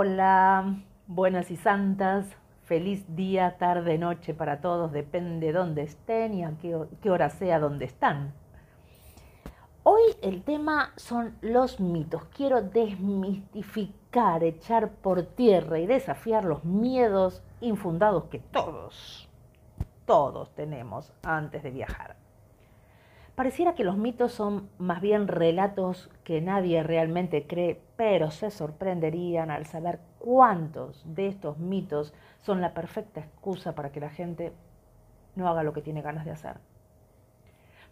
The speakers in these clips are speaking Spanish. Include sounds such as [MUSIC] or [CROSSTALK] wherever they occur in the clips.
Hola, buenas y santas, feliz día, tarde, noche para todos, depende dónde estén y a qué, hora sea donde están. Hoy el tema son los mitos. Quiero desmistificar, echar por tierra y desafiar los miedos infundados que todos, todos tenemos antes de viajar. Pareciera que los mitos son más bien relatos que nadie realmente cree, pero se sorprenderían al saber cuántos de estos mitos son la perfecta excusa para que la gente no haga lo que tiene ganas de hacer.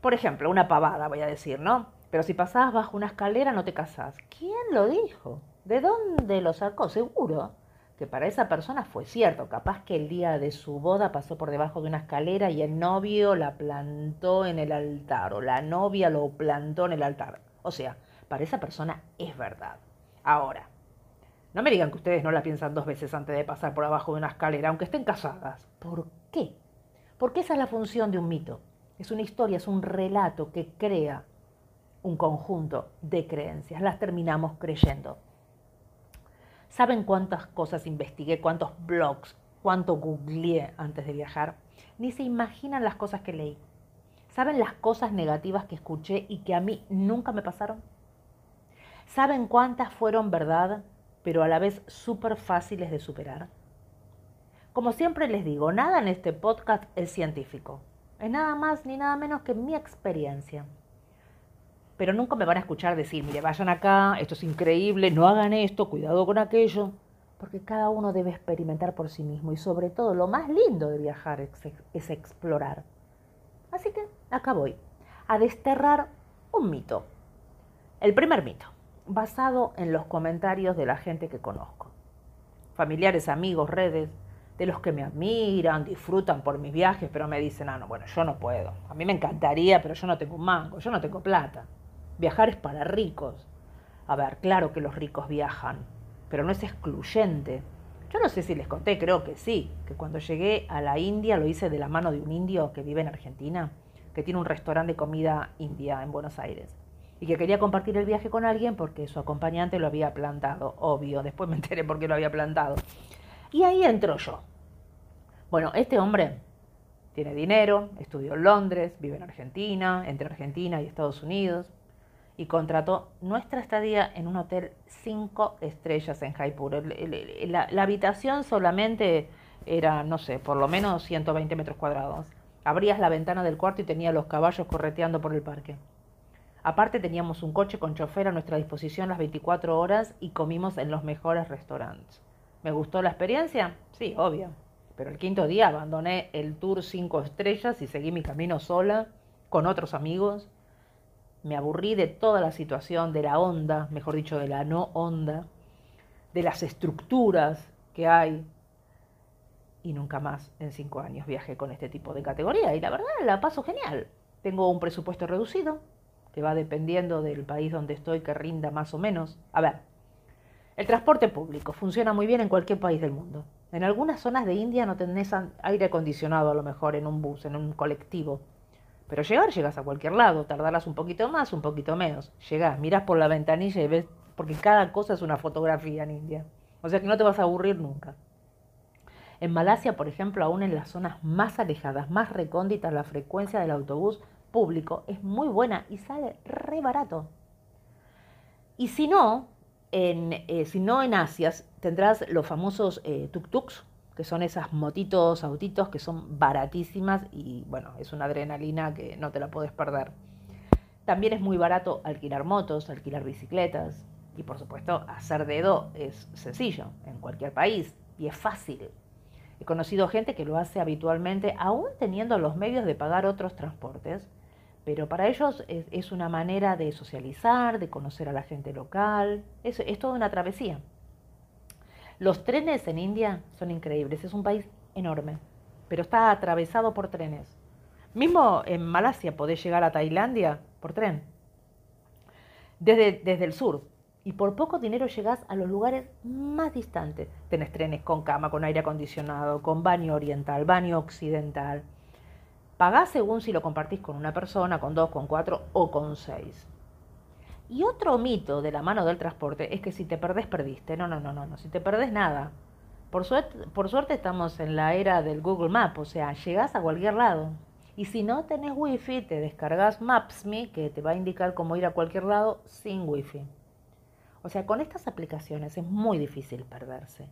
Por ejemplo, una pavada, voy a decir, ¿no? Pero si pasás bajo una escalera no te casás. ¿Quién lo dijo? ¿De dónde lo sacó? Seguro que para esa persona fue cierto. Capaz que el día de su boda pasó por debajo de una escalera y el novio la plantó en el altar o la novia lo plantó en el altar. O sea, para esa persona es verdad. Ahora, no me digan que ustedes no la piensan dos veces antes de pasar por abajo de una escalera, aunque estén casadas. ¿Por qué? Porque esa es la función de un mito. Es una historia, es un relato que crea un conjunto de creencias. Las terminamos creyendo. ¿Saben cuántas cosas investigué, cuántos blogs, cuánto googleé antes de viajar? Ni se imaginan las cosas que leí. ¿Saben las cosas negativas que escuché y que a mí nunca me pasaron? ¿Saben cuántas fueron verdad, pero a la vez súper fáciles de superar? Como siempre les digo, nada en este podcast es científico. Es nada más ni nada menos que mi experiencia pero nunca me van a escuchar decir, mire, vayan acá, esto es increíble, no hagan esto, cuidado con aquello, porque cada uno debe experimentar por sí mismo y sobre todo lo más lindo de viajar es, explorar. Así que acá voy, a desterrar un mito. El primer mito, basado en los comentarios de la gente que conozco. Familiares, amigos, redes, de los que me admiran, disfrutan por mis viajes, pero me dicen, ah, no, bueno, yo no puedo. A mí me encantaría, pero yo no tengo un mango, yo no tengo plata. Viajar es para ricos. A ver, claro que los ricos viajan, pero no es excluyente. Yo no sé si les conté, creo que sí, que cuando llegué a la India lo hice de la mano de un indio que vive en Argentina, que tiene un restaurante de comida india en Buenos Aires, y que quería compartir el viaje con alguien porque su acompañante lo había plantado, obvio, después me enteré por qué lo había plantado. Y ahí entro yo. Bueno, este hombre tiene dinero, estudió en Londres, vive en Argentina, entre Argentina y Estados Unidos, y contrató nuestra estadía en un hotel cinco estrellas en Jaipur. La, habitación solamente era, no sé, por lo menos 120 metros cuadrados. Abrías la ventana del cuarto y tenía los caballos correteando por el parque. Aparte teníamos un coche con chofer a nuestra disposición las 24 horas y comimos en los mejores restaurantes. ¿Me gustó la experiencia? Sí, obvio. Pero el quinto día abandoné el tour cinco estrellas y seguí mi camino sola, con otros amigos, me aburrí de toda la situación, de la onda, mejor dicho, de la no onda, de las estructuras que hay. Y nunca más en cinco años viajé con este tipo de categoría. Y la verdad, la paso genial. Tengo un presupuesto reducido, que va dependiendo del país donde estoy, que rinda más o menos. A ver, el transporte público funciona muy bien en cualquier país del mundo. En algunas zonas de India no tenés aire acondicionado a lo mejor en un bus, en un colectivo. Pero llegar, llegas a cualquier lado, tardarás un poquito más, un poquito menos. Llegás, mirás por la ventanilla y ves, porque cada cosa es una fotografía en India. O sea que no te vas a aburrir nunca. En Malasia, por ejemplo, aún en las zonas más alejadas, más recónditas, la frecuencia del autobús público es muy buena y sale re barato. Y si no, en, eh, si no en Asia, tendrás los famosos eh, tuk-tuks, que son esas motitos, autitos que son baratísimas y bueno, es una adrenalina que no te la puedes perder. También es muy barato alquilar motos, alquilar bicicletas y por supuesto hacer dedo es sencillo en cualquier país y es fácil. He conocido gente que lo hace habitualmente aún teniendo los medios de pagar otros transportes, pero para ellos es, una manera de socializar, de conocer a la gente local, es, es toda una travesía. Los trenes en India son increíbles, es un país enorme, pero está atravesado por trenes. Mismo en Malasia podés llegar a Tailandia por tren, desde, desde el sur. Y por poco dinero llegás a los lugares más distantes. Tenés trenes con cama, con aire acondicionado, con baño oriental, baño occidental. Pagás según si lo compartís con una persona, con dos, con cuatro o con seis. Y otro mito de la mano del transporte es que si te perdés, perdiste. No, no, no, no, no. Si te perdés, nada. Por suerte, por suerte estamos en la era del Google Map, o sea, llegás a cualquier lado. Y si no tenés wifi, te descargas Maps.me, que te va a indicar cómo ir a cualquier lado sin wifi. O sea, con estas aplicaciones es muy difícil perderse.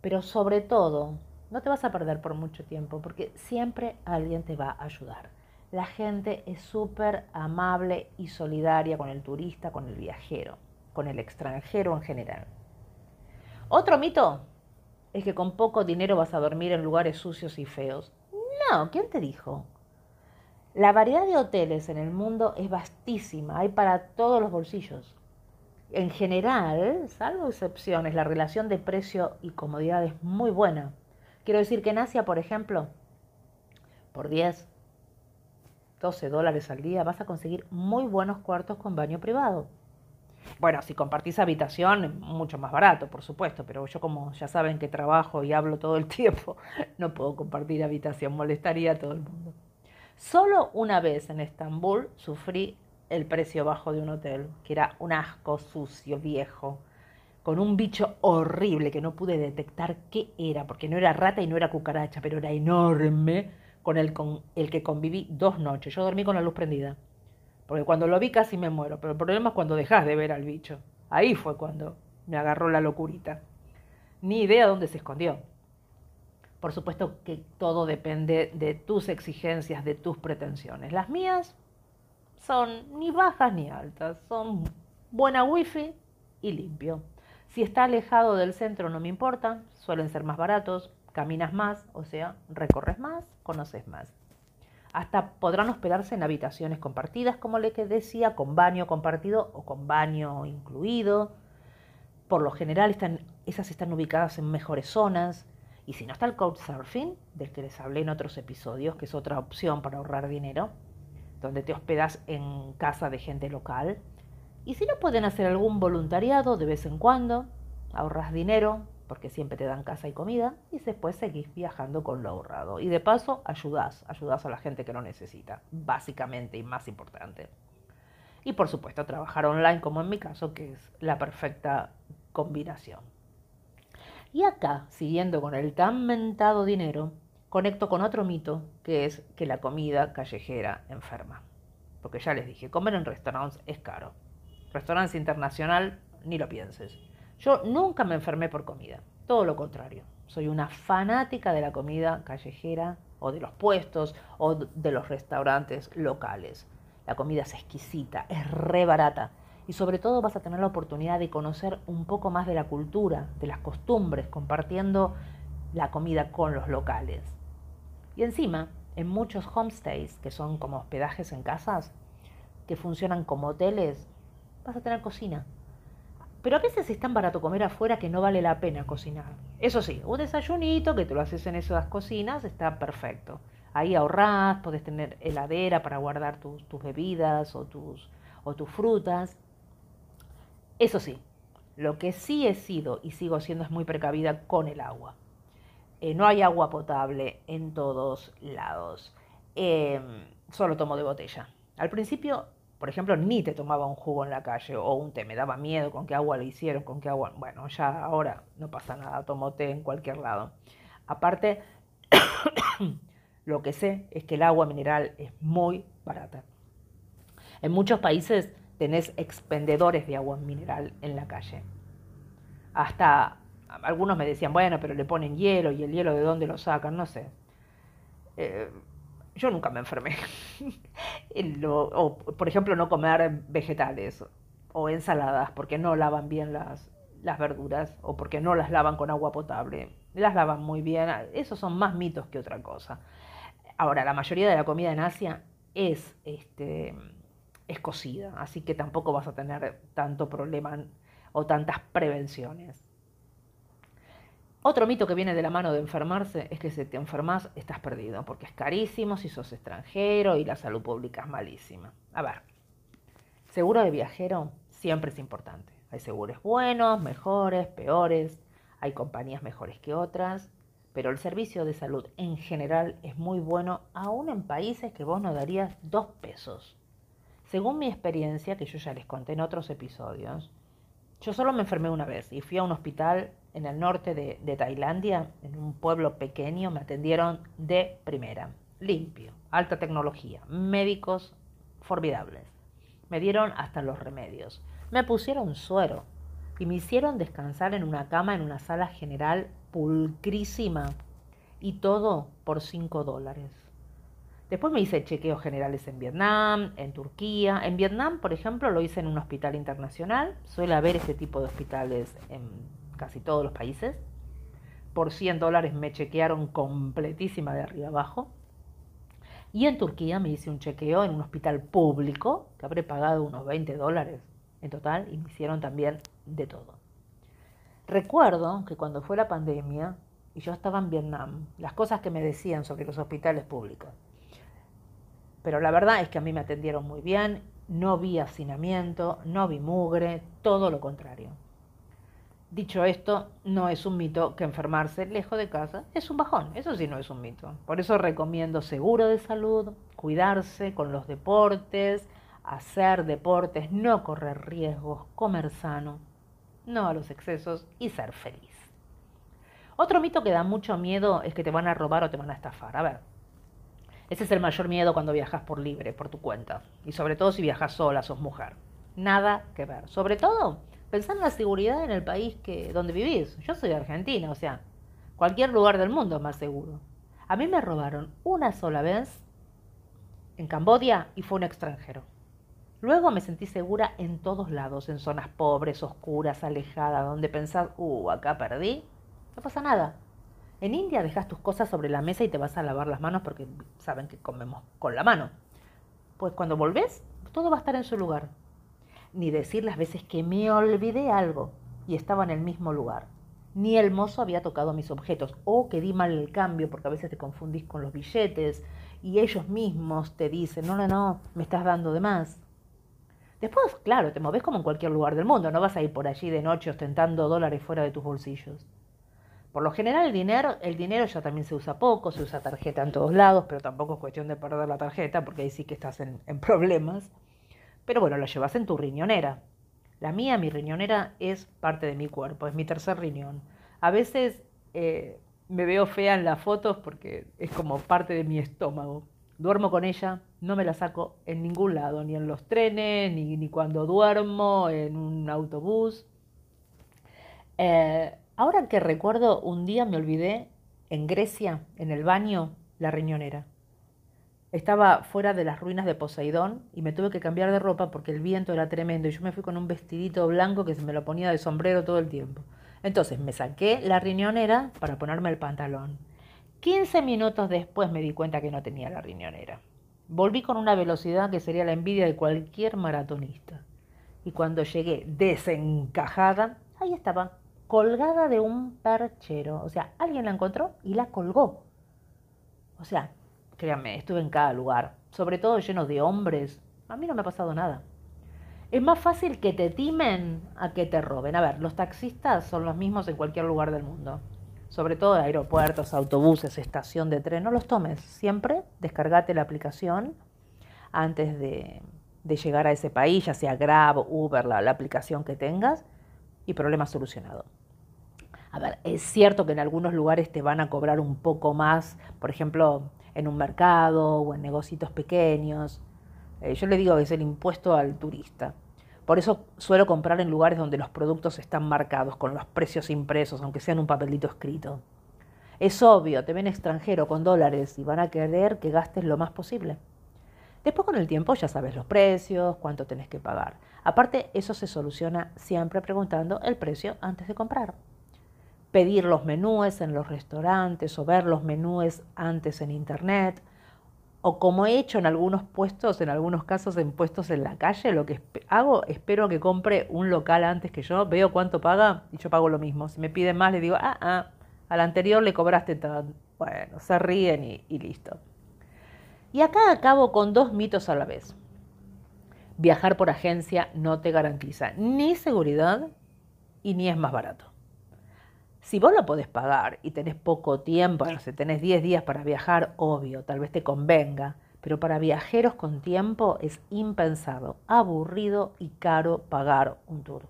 Pero sobre todo, no te vas a perder por mucho tiempo, porque siempre alguien te va a ayudar. La gente es súper amable y solidaria con el turista, con el viajero, con el extranjero en general. Otro mito es que con poco dinero vas a dormir en lugares sucios y feos. No, ¿quién te dijo? La variedad de hoteles en el mundo es vastísima, hay para todos los bolsillos. En general, salvo excepciones, la relación de precio y comodidad es muy buena. Quiero decir que en Asia, por ejemplo, por 10, 12 dólares al día vas a conseguir muy buenos cuartos con baño privado. Bueno, si compartís habitación, mucho más barato, por supuesto, pero yo como ya saben que trabajo y hablo todo el [LAUGHS] tiempo, no puedo compartir habitación, molestaría a todo el mundo. Solo una vez en Estambul sufrí el precio bajo de un hotel, que era un asco sucio, viejo, con un bicho horrible que no pude detectar qué era, porque no era rata y no era cucaracha, pero era enorme, con el, con el que conviví dos noches. Yo dormí con la luz prendida, porque cuando lo vi casi me muero, pero el problema es cuando dejas de ver al bicho. Ahí fue cuando me agarró la locurita. Ni idea dónde se escondió. Por supuesto que todo depende de tus exigencias, de tus pretensiones. Las mías son ni bajas ni altas, son buena wifi y limpio. Si está alejado del centro no me importa, suelen ser más baratos, caminas más, o sea, recorres más, conoces más. Hasta podrán hospedarse en habitaciones compartidas, como le decía, con baño compartido o con baño incluido. Por lo general están, esas están ubicadas en mejores zonas, y si no está el Couchsurfing, del que les hablé en otros episodios, que es otra opción para ahorrar dinero, donde te hospedas en casa de gente local. Y si no pueden hacer algún voluntariado de vez en cuando, ahorras dinero, porque siempre te dan casa y comida, y después seguís viajando con lo ahorrado. Y de paso, ayudas, ayudas a la gente que lo necesita, básicamente y más importante. Y por supuesto, trabajar online, como en mi caso, que es la perfecta combinación. Y acá, siguiendo con el tan mentado dinero, conecto con otro mito, que es que la comida callejera enferma. Porque ya les dije, comer en restaurantes es caro. Restaurantes internacional, ni lo pienses. Yo nunca me enfermé por comida, todo lo contrario. Soy una fanática de la comida callejera o de los puestos o de los restaurantes locales. La comida es exquisita, es re barata y sobre todo vas a tener la oportunidad de conocer un poco más de la cultura, de las costumbres, compartiendo la comida con los locales. Y encima, en muchos homestays, que son como hospedajes en casas, que funcionan como hoteles, vas a tener cocina. Pero a veces es tan barato comer afuera que no vale la pena cocinar. Eso sí, un desayunito que te lo haces en esas cocinas está perfecto. Ahí ahorrás, podés tener heladera para guardar tus, tus bebidas o tus, o tus frutas. Eso sí, lo que sí he sido y sigo siendo es muy precavida con el agua. Eh, no hay agua potable en todos lados. Em, solo tomo de botella. Al principio, por ejemplo, ni te tomaba un jugo en la calle o un té. Me daba miedo con qué agua lo hicieron, con qué agua. Bueno, ya ahora no pasa nada. Tomo té en cualquier lado. Aparte, [COUGHS] lo que sé es que el agua mineral es muy barata. En muchos países tenés expendedores de agua mineral en la calle. Hasta algunos me decían, bueno, pero le ponen hielo y el hielo de dónde lo sacan, no sé. Eh, yo nunca me enfermé. [LAUGHS] o, por ejemplo, no comer vegetales o ensaladas porque no lavan bien las, las verduras o porque no las lavan con agua potable. Las lavan muy bien. Esos son más mitos que otra cosa. Ahora, la mayoría de la comida en Asia es este, es cocida, así que tampoco vas a tener tanto problema o tantas prevenciones. Otro mito que viene de la mano de enfermarse es que si te enfermas estás perdido, porque es carísimo si sos extranjero y la salud pública es malísima. A ver, seguro de viajero siempre es importante. Hay seguros buenos, mejores, peores, hay compañías mejores que otras, pero el servicio de salud en general es muy bueno, aún en países que vos no darías dos pesos Según mi experiencia, que yo ya les conté en otros episodios, yo solo me enfermé una vez y fui a un hospital en el norte de, Tailandia, en un pueblo pequeño, me atendieron de primera, limpio, alta tecnología, médicos formidables. Me dieron hasta los remedios. Me pusieron suero y me hicieron descansar en una cama en una sala general pulcrísima y todo por 5 dólares. Después me hice chequeos generales en Vietnam, en Turquía. En Vietnam, por ejemplo, lo hice en un hospital internacional. Suele haber este tipo de hospitales en casi todos los países. Por 100 dólares me chequearon completísima de arriba abajo. Y en Turquía me hice un chequeo en un hospital público, que habré pagado unos 20 dólares en total, y me hicieron también de todo. Recuerdo que cuando fue la pandemia, y yo estaba en Vietnam, las cosas que me decían sobre los hospitales públicos. Pero la verdad es que a mí me atendieron muy bien, no vi hacinamiento, no vi mugre, todo lo contrario. Dicho esto, no es un mito que enfermarse lejos de casa es un bajón, eso sí no es un mito. Por eso recomiendo seguro de salud, cuidarse con los deportes, hacer deportes, no correr riesgos, comer sano, no a los excesos y ser feliz. Otro mito que da mucho miedo es que te van a robar o te van a estafar. A ver, ese es el mayor miedo cuando viajas por libre, por tu cuenta. Y sobre todo si viajas sola, sos mujer. Nada que ver. Sobre todo, pensá en la seguridad en el país que, donde vivís. Yo soy de Argentina, o sea, cualquier lugar del mundo es más seguro. A mí me robaron una sola vez en Cambodia y fue un extranjero. Luego me sentí segura en todos lados, en zonas pobres, oscuras, alejadas, donde pensás, uh, acá perdí. No pasa nada. En India dejas tus cosas sobre la mesa y te vas a lavar las manos porque saben que comemos con la mano. Pues cuando volvés, todo va a estar en su lugar. Ni decir las veces que me olvidé algo y estaba en el mismo lugar. Ni el mozo había tocado mis objetos o que di mal el cambio porque a veces te confundís con los billetes y ellos mismos te dicen, no, no, no, me estás dando de más. Después, claro, te moves como en cualquier lugar del mundo, no vas a ir por allí de noche ostentando dólares fuera de tus bolsillos. Por lo general el dinero, el dinero ya también se usa poco, se usa tarjeta en todos lados, pero tampoco es cuestión de perder la tarjeta, porque ahí sí que estás en, problemas. Pero bueno, lo llevas en tu riñonera. La mía, mi riñonera, es parte de mi cuerpo, es mi tercer riñón. A veces eh, me veo fea en las fotos porque es como parte de mi estómago. Duermo con ella, no me la saco en ningún lado, ni en los trenes, ni, ni cuando duermo, en un autobús. Eh, Ahora que recuerdo, un día me olvidé en Grecia, en el baño, la riñonera. Estaba fuera de las ruinas de Poseidón y me tuve que cambiar de ropa porque el viento era tremendo y yo me fui con un vestidito blanco que se me lo ponía de sombrero todo el tiempo. Entonces me saqué la riñonera para ponerme el pantalón. 15 minutos después me di cuenta que no tenía la riñonera. Volví con una velocidad que sería la envidia de cualquier maratonista. Y cuando llegué desencajada, ahí estaba, colgada de un perchero. O sea, alguien la encontró y la colgó. O sea, créanme, estuve en cada lugar, sobre todo lleno de hombres. A mí no me ha pasado nada. Es más fácil que te timen a que te roben. A ver, los taxistas son los mismos en cualquier lugar del mundo. Sobre todo aeropuertos, autobuses, estación de tren. No los tomes. Siempre descargate la aplicación antes de, llegar a ese país, ya sea Grab, Uber, la aplicación que tengas y problema solucionado. A ver, es cierto que en algunos lugares te van a cobrar un poco más, por ejemplo, en un mercado o en negocios pequeños. Eh, yo le digo que es el impuesto al turista. Por eso suelo comprar en lugares donde los productos están marcados con los precios impresos, aunque sean un papelito escrito. Es obvio, te ven extranjero con dólares y van a querer que gastes lo más posible. Después con el tiempo ya sabes los precios, cuánto tenés que pagar. Aparte, eso se soluciona siempre preguntando el precio antes de comprar. Pedir los menúes en los restaurantes o ver los menúes antes en internet. O como he hecho en algunos puestos, en algunos casos en puestos en la calle, lo que hago, espero que compre un local antes que yo, veo cuánto paga y yo pago lo mismo. Si me piden más, le digo, ah, ah, al anterior le cobraste tanto. Bueno, se ríen y, y listo. Y acá acabo con dos mitos a la vez. Viajar por agencia no te garantiza ni seguridad y ni es más barato. Si vos lo podés pagar y tenés poco tiempo, no sé, tenés 10 días para viajar, obvio, tal vez te convenga, pero para viajeros con tiempo es impensado, aburrido y caro pagar un tour.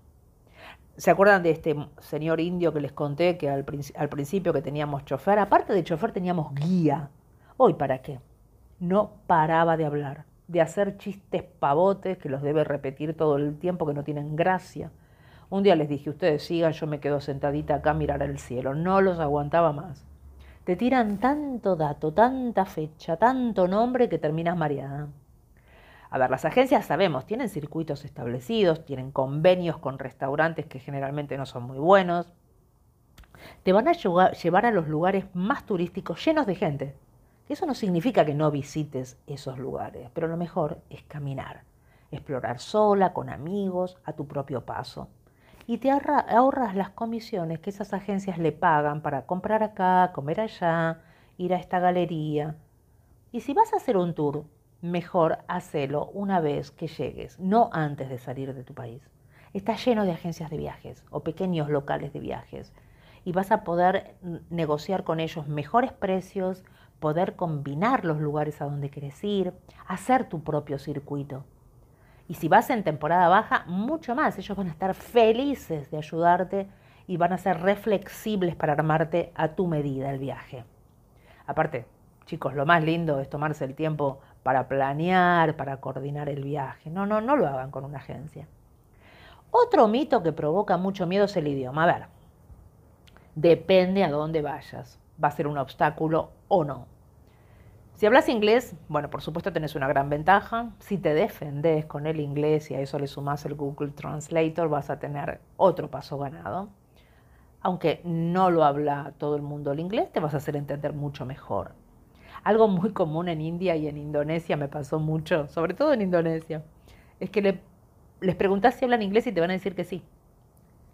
¿Se acuerdan de este señor indio que les conté que al, principio que teníamos chofer? Aparte de chofer teníamos guía. ¿Hoy para qué? No paraba de hablar, de hacer chistes pavotes que los debe repetir todo el tiempo que no tienen gracia. Un día les dije, ustedes sigan, yo me quedo sentadita acá a mirar al cielo. No los aguantaba más. Te tiran tanto dato, tanta fecha, tanto nombre que terminas mareada. A ver, las agencias sabemos, tienen circuitos establecidos, tienen convenios con restaurantes que generalmente no son muy buenos. Te van a llevar a los lugares más turísticos llenos de gente. Eso no significa que no visites esos lugares, pero lo mejor es caminar, explorar sola, con amigos, a tu propio paso. Y te ahorras las comisiones que esas agencias le pagan para comprar acá, comer allá, ir a esta galería. Y si vas a hacer un tour mejor hacelo una vez que llegues, no antes de salir de tu país. Está lleno de agencias de viajes o pequeños locales de viajes y vas a poder negociar con ellos mejores precios, poder combinar los lugares a donde quieres ir, hacer tu propio circuito. Y si vas en temporada baja, mucho más. Ellos van a estar felices de ayudarte y van a ser reflexibles para armarte a tu medida el viaje. Aparte, chicos, lo más lindo es tomarse el tiempo para planear, para coordinar el viaje. No, no, no lo hagan con una agencia. Otro mito que provoca mucho miedo es el idioma. A ver, depende a dónde vayas. Va a ser un obstáculo o no. Si hablas inglés, bueno, por supuesto tenés una gran ventaja. Si te defendés con el inglés y a eso le sumás el Google Translator, vas a tener otro paso ganado. Aunque no lo habla todo el mundo el inglés, te vas a hacer entender mucho mejor. Algo muy común en India y en Indonesia me pasó mucho, sobre todo en Indonesia, es que les preguntas si hablan inglés y te van a decir que sí.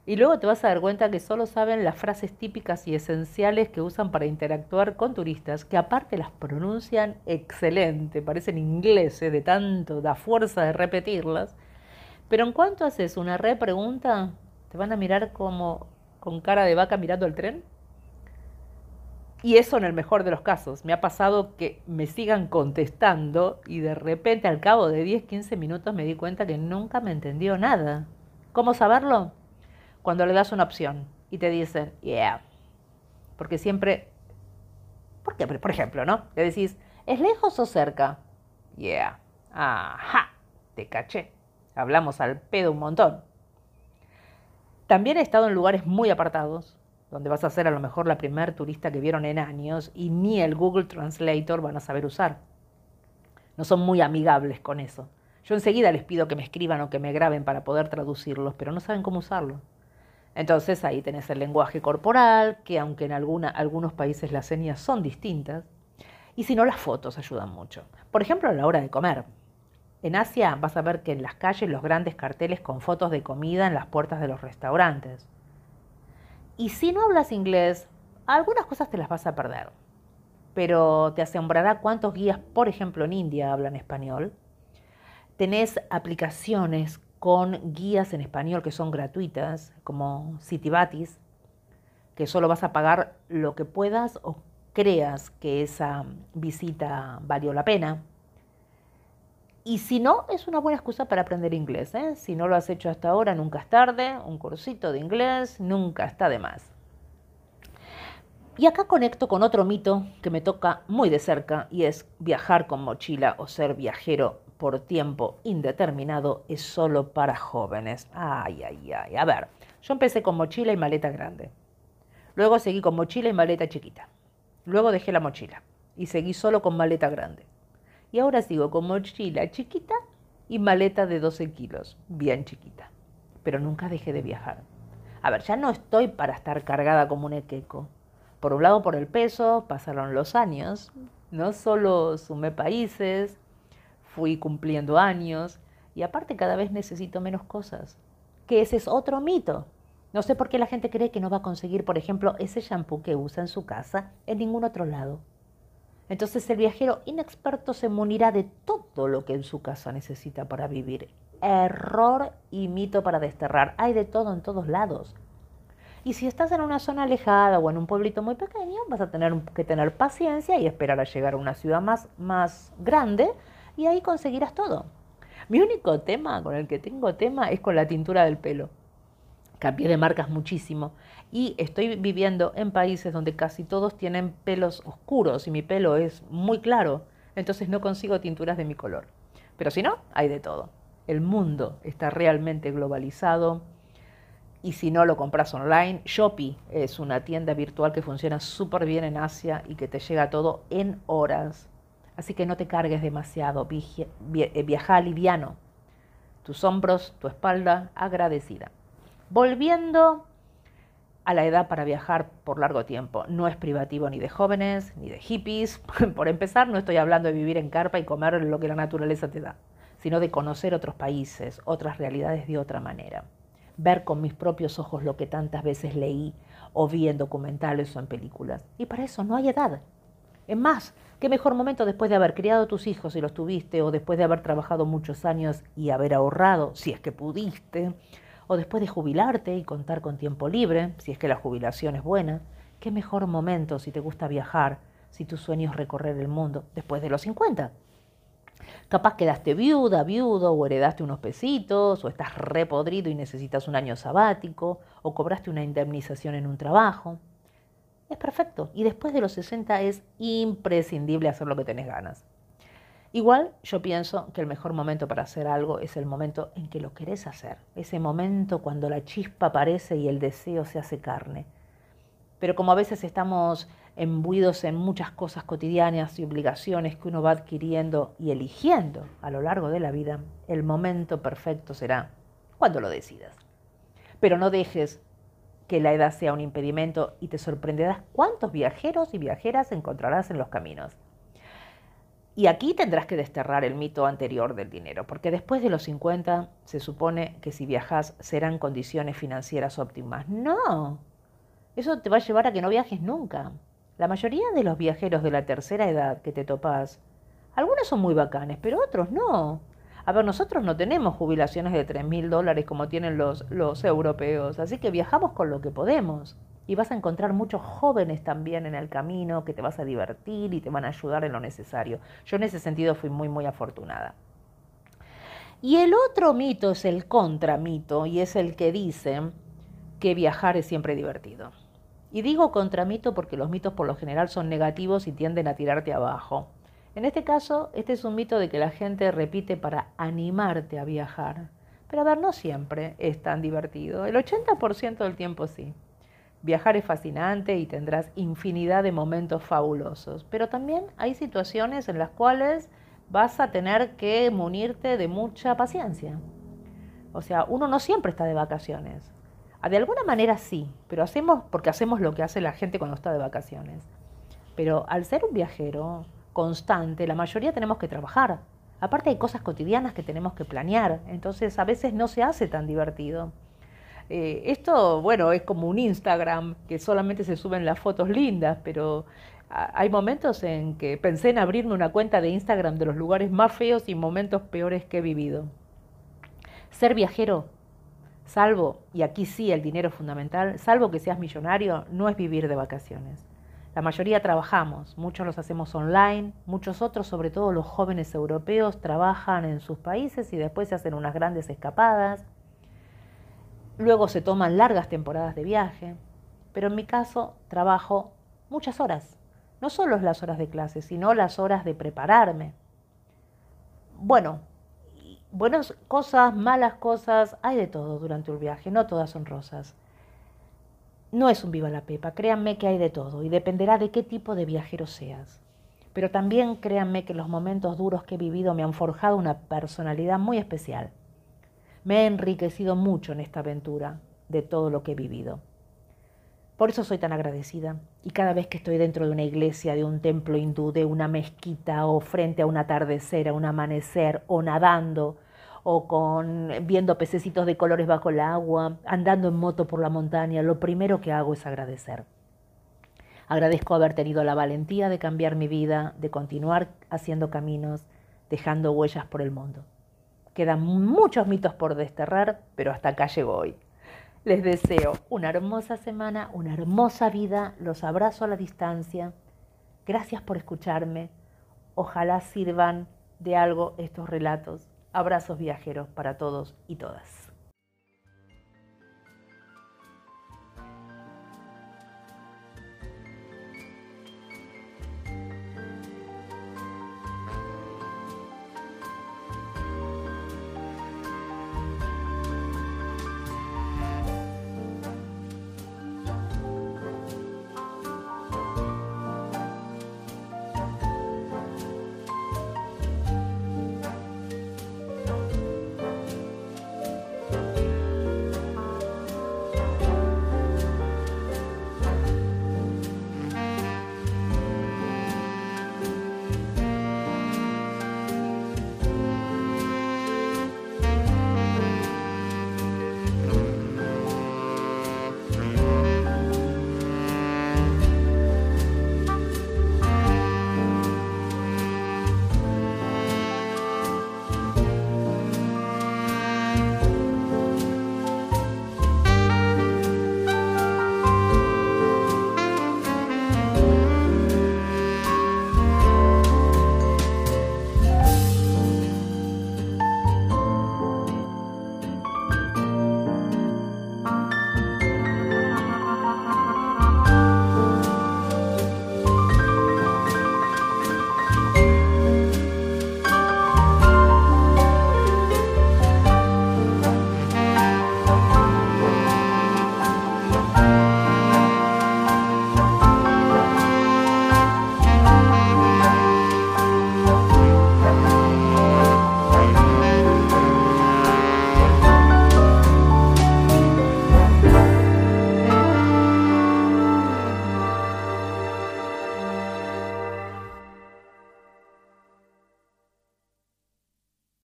Y luego te vas a dar cuenta que solo saben las frases típicas y esenciales que usan para interactuar con turistas, que aparte las pronuncian excelente, parecen ingleses de tanto, da fuerza de repetirlas. Pero en cuanto haces una repregunta, te van a mirar como con cara de vaca mirando el tren y eso en el mejor de los casos. Me ha pasado que me sigan contestando y de repente al cabo de 10, 15 minutos me di cuenta que nunca me entendió nada. ¿Cómo saberlo? Cuando le das una opción y te dicen, yeah. Porque siempre, porque, por ejemplo, ¿no? Le decís, ¿es lejos o cerca? Yeah. Ajá, te caché. Hablamos al pedo un montón. También he estado en lugares muy apartados, donde vas a ser a lo mejor la primer turista que vieron en años y ni el Google Translator van a saber usar. No son muy amigables con eso. Yo enseguida les pido que me escriban o que me graben para poder traducirlos, pero no saben cómo usarlo. Entonces ahí tenés el lenguaje corporal, que aunque en algunos países las señas son distintas, y si no las fotos ayudan mucho. Por ejemplo, a la hora de comer. En Asia vas a ver que en las calles los grandes carteles con fotos de comida en las puertas de los restaurantes. Y si no hablas inglés, algunas cosas te las vas a perder. Pero te asombrará cuántos guías, por ejemplo, en India hablan español. Tenés aplicaciones con guías en español que son gratuitas, como Citibatis, que solo vas a pagar lo que puedas o creas que esa visita valió la pena. Y si no, es una buena excusa para aprender inglés. ¿eh? Si no lo has hecho hasta ahora, nunca es tarde. Un cursito de inglés nunca está de más. Y acá conecto con otro mito que me toca muy de cerca y es viajar con mochila o ser viajero por tiempo indeterminado es solo para jóvenes. Ay, ay, ay. A ver, yo empecé con mochila y maleta grande. Luego seguí con mochila y maleta chiquita. Luego dejé la mochila y seguí solo con maleta grande. Y ahora sigo con mochila chiquita y maleta de 12 kilos, bien chiquita. Pero nunca dejé de viajar. A ver, ya no estoy para estar cargada como un equeco. Por un lado, por el peso, pasaron los años. No solo sumé países, fui cumpliendo años y aparte cada vez necesito menos cosas. Que ese es otro mito. No sé por qué la gente cree que no va a conseguir, por ejemplo, ese shampoo que usa en su casa en ningún otro lado. Entonces el viajero inexperto se munirá de todo lo que en su casa necesita para vivir. Error y mito para desterrar. Hay de todo en todos lados. Y si estás en una zona alejada o en un pueblito muy pequeño, vas a tener que tener paciencia y esperar a llegar a una ciudad más, más grande y ahí conseguirás todo. Mi único tema con el que tengo tema es con la tintura del pelo. Cambié de marcas muchísimo y estoy viviendo en países donde casi todos tienen pelos oscuros y mi pelo es muy claro, entonces no consigo tinturas de mi color. Pero si no, hay de todo. El mundo está realmente globalizado y si no lo compras online, Shopee es una tienda virtual que funciona súper bien en Asia y que te llega todo en horas. Así que no te cargues demasiado, eh, viaja liviano. Tus hombros, tu espalda agradecida. Volviendo a la edad para viajar por largo tiempo. No es privativo ni de jóvenes, ni de hippies. [LAUGHS] Por empezar, no estoy hablando de vivir en carpa y comer lo que la naturaleza te da, sino de conocer otros países, otras realidades de otra manera. Ver con mis propios ojos lo que tantas veces leí o vi en documentales o en películas. Y para eso no hay edad. Es más, qué mejor momento después de haber criado tus hijos y los tuviste, o después de haber trabajado muchos años y haber ahorrado, si es que pudiste, o después de jubilarte y contar con tiempo libre, si es que la jubilación es buena, qué mejor momento si te gusta viajar, si tu sueño es recorrer el mundo después de los 50. Capaz quedaste viuda, viudo, o heredaste unos pesitos, o estás repodrido y necesitas un año sabático, o cobraste una indemnización en un trabajo. Es perfecto. Y después de los 60 es imprescindible hacer lo que tenés ganas. Igual yo pienso que el mejor momento para hacer algo es el momento en que lo querés hacer, ese momento cuando la chispa aparece y el deseo se hace carne. Pero como a veces estamos embuidos en muchas cosas cotidianas y obligaciones que uno va adquiriendo y eligiendo a lo largo de la vida, el momento perfecto será cuando lo decidas. Pero no dejes que la edad sea un impedimento y te sorprenderás cuántos viajeros y viajeras encontrarás en los caminos. Y aquí tendrás que desterrar el mito anterior del dinero, porque después de los 50 se supone que si viajas serán condiciones financieras óptimas. No, eso te va a llevar a que no viajes nunca. La mayoría de los viajeros de la tercera edad que te topas, algunos son muy bacanes, pero otros no. A ver, nosotros no tenemos jubilaciones de 3 mil dólares como tienen los, los europeos, así que viajamos con lo que podemos y vas a encontrar muchos jóvenes también en el camino que te vas a divertir y te van a ayudar en lo necesario. Yo en ese sentido fui muy, muy afortunada. Y el otro mito es el contramito y es el que dice que viajar es siempre divertido. Y digo contramito porque los mitos por lo general son negativos y tienden a tirarte abajo. En este caso, este es un mito de que la gente repite para animarte a viajar. Pero a ver, no siempre es tan divertido. El 80% del tiempo sí. Viajar es fascinante y tendrás infinidad de momentos fabulosos, pero también hay situaciones en las cuales vas a tener que munirte de mucha paciencia. O sea, uno no siempre está de vacaciones. Ah, de alguna manera sí, pero hacemos porque hacemos lo que hace la gente cuando está de vacaciones. Pero al ser un viajero constante, la mayoría tenemos que trabajar. Aparte hay cosas cotidianas que tenemos que planear, entonces a veces no se hace tan divertido. Eh, esto, bueno, es como un Instagram, que solamente se suben las fotos lindas, pero hay momentos en que pensé en abrirme una cuenta de Instagram de los lugares más feos y momentos peores que he vivido. Ser viajero, salvo, y aquí sí el dinero es fundamental, salvo que seas millonario, no es vivir de vacaciones. La mayoría trabajamos, muchos los hacemos online, muchos otros, sobre todo los jóvenes europeos, trabajan en sus países y después se hacen unas grandes escapadas. Luego se toman largas temporadas de viaje, pero en mi caso trabajo muchas horas, no solo las horas de clase, sino las horas de prepararme. Bueno, buenas cosas, malas cosas, hay de todo durante un viaje, no todas son rosas. No es un viva la pepa, créanme que hay de todo y dependerá de qué tipo de viajero seas. Pero también créanme que los momentos duros que he vivido me han forjado una personalidad muy especial. Me he enriquecido mucho en esta aventura de todo lo que he vivido. Por eso soy tan agradecida y cada vez que estoy dentro de una iglesia, de un templo hindú, de una mezquita o frente a un atardecer, a un amanecer o nadando o con viendo pececitos de colores bajo el agua, andando en moto por la montaña, lo primero que hago es agradecer. Agradezco haber tenido la valentía de cambiar mi vida, de continuar haciendo caminos, dejando huellas por el mundo. Quedan muchos mitos por desterrar, pero hasta acá llegó hoy. Les deseo una hermosa semana, una hermosa vida, los abrazo a la distancia. Gracias por escucharme. Ojalá sirvan de algo estos relatos. Abrazos viajeros para todos y todas.